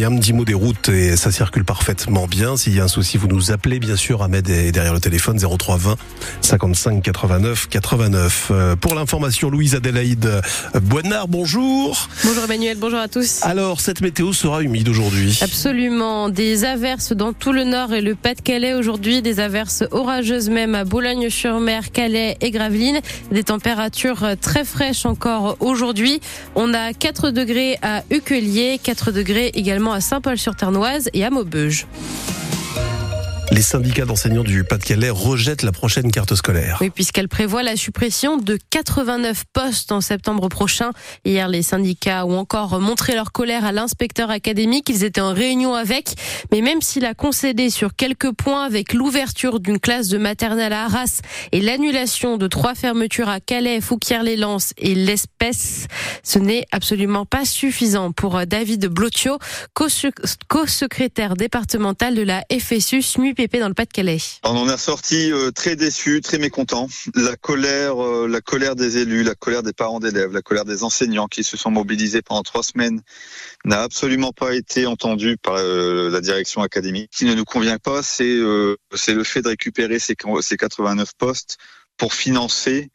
Il y a un petit mot des routes et ça circule parfaitement bien. S'il y a un souci, vous nous appelez bien sûr. Ahmed est derrière le téléphone 0320 55 89 89. pour l'information, Louise Adélaïde Boinard, bonjour. Bonjour Emmanuel, bonjour à tous. Alors, cette météo sera humide aujourd'hui Absolument. Des averses dans tout le nord et le Pas-de-Calais aujourd'hui. Des averses orageuses même à Boulogne-sur-Mer, Calais et Gravelines. Des températures très fraîches encore aujourd'hui. On a 4 degrés à Uquelier, 4 degrés également à Saint-Paul-sur-Ternoise et à Maubeuge. Les syndicats d'enseignants du Pas-de-Calais rejettent la prochaine carte scolaire. Oui, puisqu'elle prévoit la suppression de 89 postes en septembre prochain. Hier, les syndicats ont encore montré leur colère à l'inspecteur académique. Ils étaient en réunion avec. Mais même s'il a concédé sur quelques points avec l'ouverture d'une classe de maternelle à Arras et l'annulation de trois fermetures à Calais, Fouquier-les-Lances et l'Espèce, ce n'est absolument pas suffisant pour David Blotio, co-secrétaire départemental de la FSU On en est sorti euh, très déçu, très mécontent. La colère, euh, la colère des élus, la colère des parents d'élèves, la colère des enseignants qui se sont mobilisés pendant trois semaines n'a absolument pas été entendue par euh, la direction académique. Ce qui ne nous convient pas, c'est le fait de récupérer ces 89 postes pour financer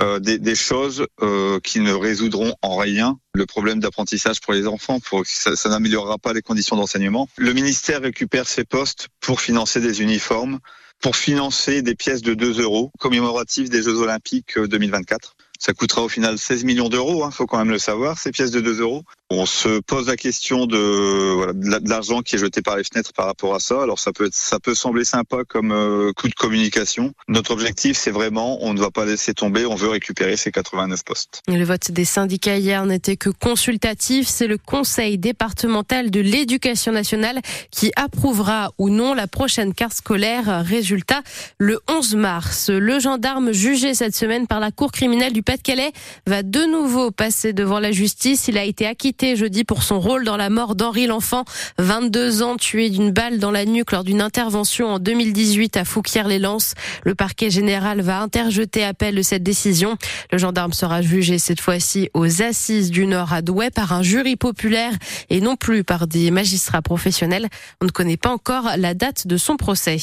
euh, des, choses euh, qui ne résoudront en rien le problème d'apprentissage pour les enfants, pour ça, n'améliorera pas les conditions d'enseignement. Le ministère récupère ces postes pour financer des uniformes, pour financer des pièces de 2 euros commémoratives des Jeux Olympiques 2024. Euh, ça coûtera au final 16 millions d'euros, hein, faut quand même le savoir, ces pièces de 2 euros. On se pose la question de, l'argent qui est jeté par les fenêtres par rapport à ça. Alors ça peut être, ça peut sembler sympa comme euh, coup de communication. Notre objectif, c'est vraiment, on ne va pas laisser tomber, on veut récupérer ces 89 postes. Le vote des syndicats hier n'était que consultatif. C'est le Conseil départemental de l'éducation nationale qui approuvera ou non la prochaine carte scolaire. Résultat, le 11 mars, le gendarme jugé cette semaine par la Cour criminelle du Pas-de-Calais va de nouveau passer devant la justice. Il a été acquitté jeudi pour son rôle dans la mort d'Henri L'Enfant, 22 ans, tué d'une balle dans la nuque lors d'une intervention en 2018 à Fouquier-les-Lances. Le parquet général va interjeter appel de cette décision. Le gendarme sera jugé cette fois-ci aux assises du Nord à Douai par un jury populaire et non plus par des magistrats professionnels. On ne connaît pas encore la date de son procès.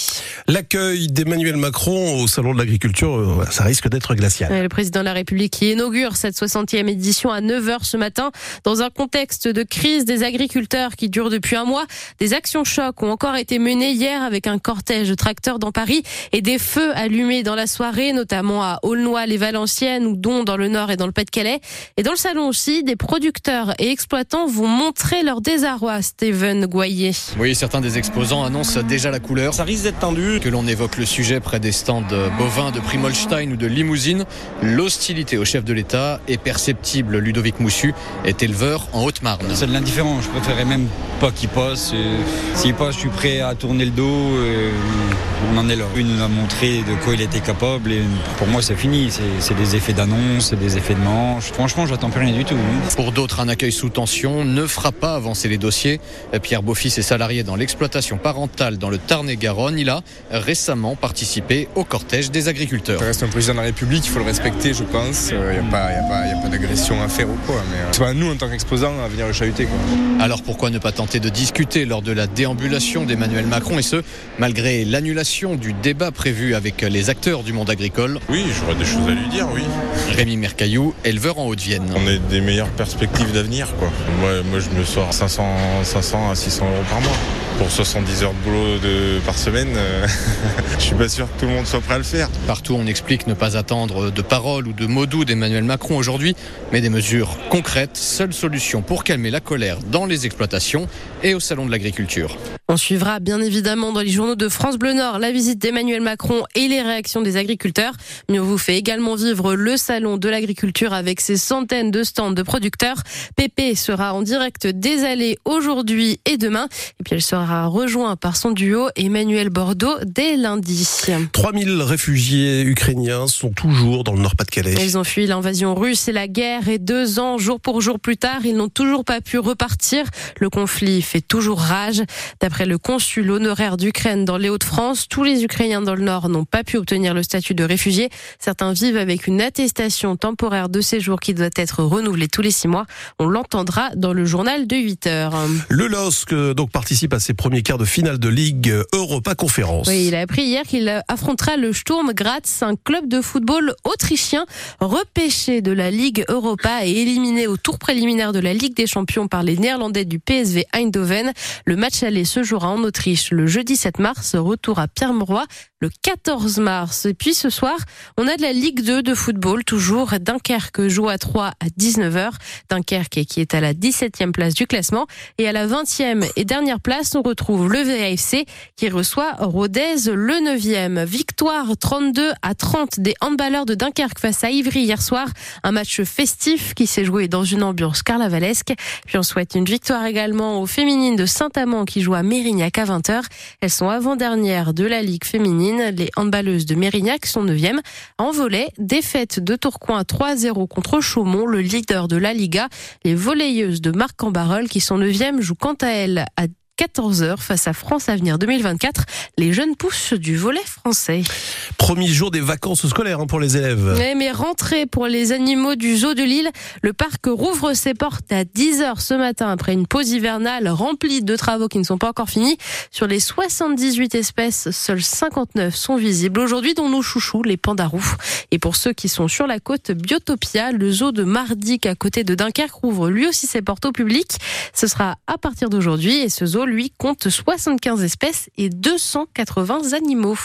L'accueil d'Emmanuel Macron au Salon de l'Agriculture, euh, ça risque d'être glacial. Le président de la République qui inaugure cette 60e édition à 9h ce matin dans un contexte de crise des agriculteurs qui dure depuis un mois, des actions chocs ont encore été menées hier avec un cortège de tracteurs dans Paris et des feux allumés dans la soirée, notamment à Aulnoy-les-Valenciennes ou Don dans le Nord et dans le Pas-de-Calais. Et dans le salon aussi, des producteurs et exploitants vont montrer leur désarroi, Steven Goyer. Oui, certains des exposants annoncent déjà la couleur. Ça risque d'être tendu. Que l'on évoque le sujet près des stands bovins de Primolstein ou de Limousine, l'hostilité au chef de l'État est perceptible. Ludovic Moussu est éleveur en Haute-Marne. C'est de l'indifférent. Je préférerais même pas qu'il passe. S'il passe, je suis prêt à tourner le dos. on en est là. Il nous a montré de quoi il était capable. Et pour moi, c'est fini. C'est des effets d'annonce, des effets de manche. Franchement, j'attends plus rien du tout. Pour d'autres, un accueil sous tension ne fera pas avancer les dossiers. Pierre Beaufils est salarié dans l'exploitation parentale dans le Tarn-et-Garonne. Il a récemment participé au cortège des agriculteurs. Ça reste un président de la République, il faut le respecter, je pense. Il n'y a pas, pas d'agression à faire ou quoi. Mais c'est pas nous, en tant qu'exposants, à venir le chahuter. Alors pourquoi ne pas tenter de discuter lors de la déambulation d'Emmanuel Macron et ce, malgré l'annulation du débat prévu avec les acteurs du monde agricole? Oui, j'aurais des choses à lui dire, oui. Rémi Mercaillou, éleveur en Haute-Vienne. On a des meilleures perspectives d'avenir, quoi. Moi, moi, je me sors 500, 500 à 600 euros par mois pour 70 heures de boulot de, par semaine, euh, je suis pas sûr que tout le monde soit prêt à le faire. Partout, on explique ne pas attendre de paroles ou de mots doux d'Emmanuel Macron aujourd'hui, mais des mesures concrètes, seule solution pour calmer la colère dans les exploitations et au Salon de l'Agriculture. On suivra bien évidemment dans les journaux de France Bleu Nord la visite d'Emmanuel Macron et les réactions des agriculteurs, mais on vous fait également vivre le Salon de l'Agriculture avec ses centaines de stands de producteurs. Pépé sera en direct des allées aujourd'hui et demain, et puis elle sera sera rejoint par son duo Emmanuel Bordeaux dès lundi. 3000 réfugiés ukrainiens sont toujours dans le Nord-Pas-de-Calais. Ils ont fui l'invasion russe et la guerre et deux ans, jour pour jour plus tard, ils n'ont toujours pas pu repartir. Le conflit fait toujours rage. D'après le consul honoraire d'Ukraine dans les Hauts-de-France, tous les Ukrainiens dans le Nord n'ont pas pu obtenir le statut de réfugié. Certains vivent avec une attestation temporaire de séjour qui doit être renouvelée tous les six mois. On l'entendra dans le journal de 8 heures. Le LOSC donc participe à ses premiers quarts de finale de Ligue Europa Conférence. Oui, il a appris hier qu'il affrontera le Sturm Graz, un club de football autrichien repêché de la Ligue Europa et éliminé au tour préliminaire de la Ligue des Champions par les Néerlandais du PSV Eindhoven. Le match aller se jouera en Autriche le jeudi 7 mars, retour à Pierre-Mauroy le 14 mars. Et puis ce soir, on a de la Ligue 2 de football, toujours Dunkerque joue à 3 à 19h. Dunkerque qui est à la 17e place du classement. Et à la 20e et dernière place, on retrouve le VAFC qui reçoit Rodez le 9e. Victoire 32 à 30 des handballeurs de Dunkerque face à Ivry hier soir. Un match festif qui s'est joué dans une ambiance carnavalesque. Puis on souhaite une victoire également aux féminines de Saint-Amand qui jouent à Mérignac à 20h. Elles sont avant-dernières de la Ligue féminine les handballeuses de Mérignac sont 9e. En volet, défaite de Tourcoing 3-0 contre Chaumont, le leader de la Liga. Les volleyeuses de Marc-en-Barœul qui sont 9e jouent quant à elles à 14h face à France Avenir 2024, les jeunes pousses du volet français. Premier jour des vacances scolaires hein, pour les élèves. Oui, mais rentrée pour les animaux du zoo de Lille. Le parc rouvre ses portes à 10h ce matin après une pause hivernale remplie de travaux qui ne sont pas encore finis. Sur les 78 espèces, seules 59 sont visibles aujourd'hui, dont nos chouchous, les pandarous. Et pour ceux qui sont sur la côte Biotopia, le zoo de Mardic à côté de Dunkerque rouvre lui aussi ses portes au public. Ce sera à partir d'aujourd'hui et ce lui, compte 75 espèces et 280 animaux.